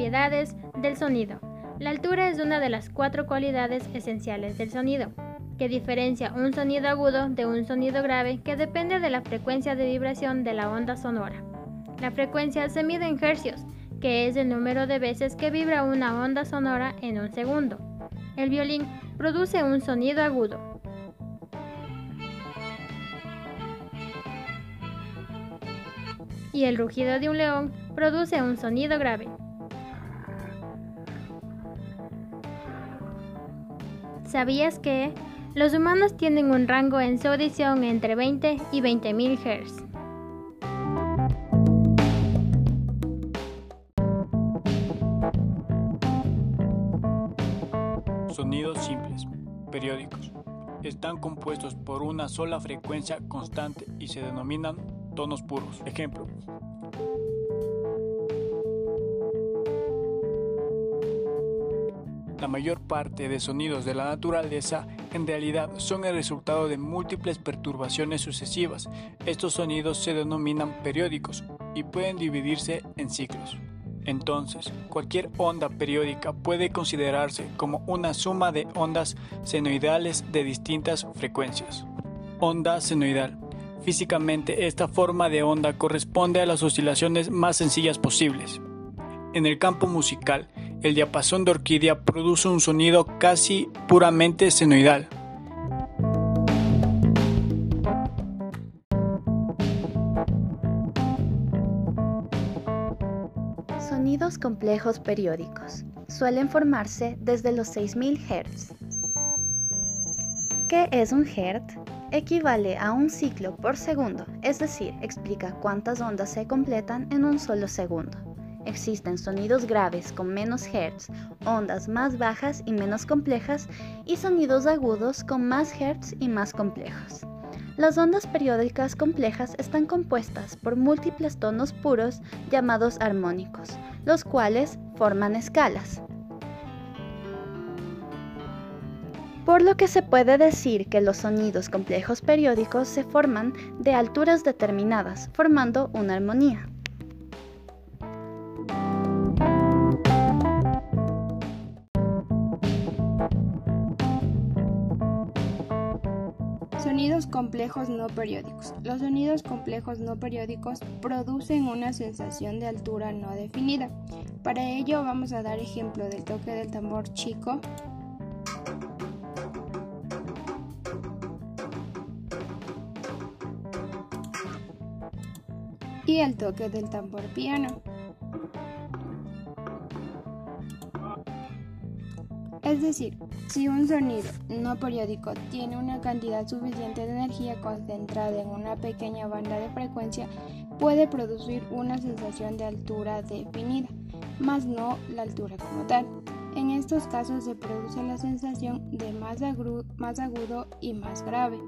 Propiedades del sonido. La altura es una de las cuatro cualidades esenciales del sonido, que diferencia un sonido agudo de un sonido grave que depende de la frecuencia de vibración de la onda sonora. La frecuencia se mide en hercios, que es el número de veces que vibra una onda sonora en un segundo. El violín produce un sonido agudo. Y el rugido de un león produce un sonido grave. ¿Sabías que los humanos tienen un rango en su audición entre 20 y 20.000 Hz? Sonidos simples, periódicos. Están compuestos por una sola frecuencia constante y se denominan tonos puros. Ejemplo. La mayor parte de sonidos de la naturaleza en realidad son el resultado de múltiples perturbaciones sucesivas. Estos sonidos se denominan periódicos y pueden dividirse en ciclos. Entonces, cualquier onda periódica puede considerarse como una suma de ondas senoidales de distintas frecuencias. Onda senoidal. Físicamente, esta forma de onda corresponde a las oscilaciones más sencillas posibles. En el campo musical, el diapasón de orquídea produce un sonido casi puramente senoidal. Sonidos complejos periódicos suelen formarse desde los 6000 Hz. ¿Qué es un Hertz? Equivale a un ciclo por segundo, es decir, explica cuántas ondas se completan en un solo segundo. Existen sonidos graves con menos hertz, ondas más bajas y menos complejas, y sonidos agudos con más hertz y más complejos. Las ondas periódicas complejas están compuestas por múltiples tonos puros llamados armónicos, los cuales forman escalas. Por lo que se puede decir que los sonidos complejos periódicos se forman de alturas determinadas, formando una armonía. Sonidos complejos no periódicos. Los sonidos complejos no periódicos producen una sensación de altura no definida. Para ello vamos a dar ejemplo del toque del tambor chico, y el toque del tambor piano. Es decir, si un sonido no periódico tiene una cantidad suficiente de energía concentrada en una pequeña banda de frecuencia, puede producir una sensación de altura definida, más no la altura como tal. En estos casos se produce la sensación de más agudo, y más grave.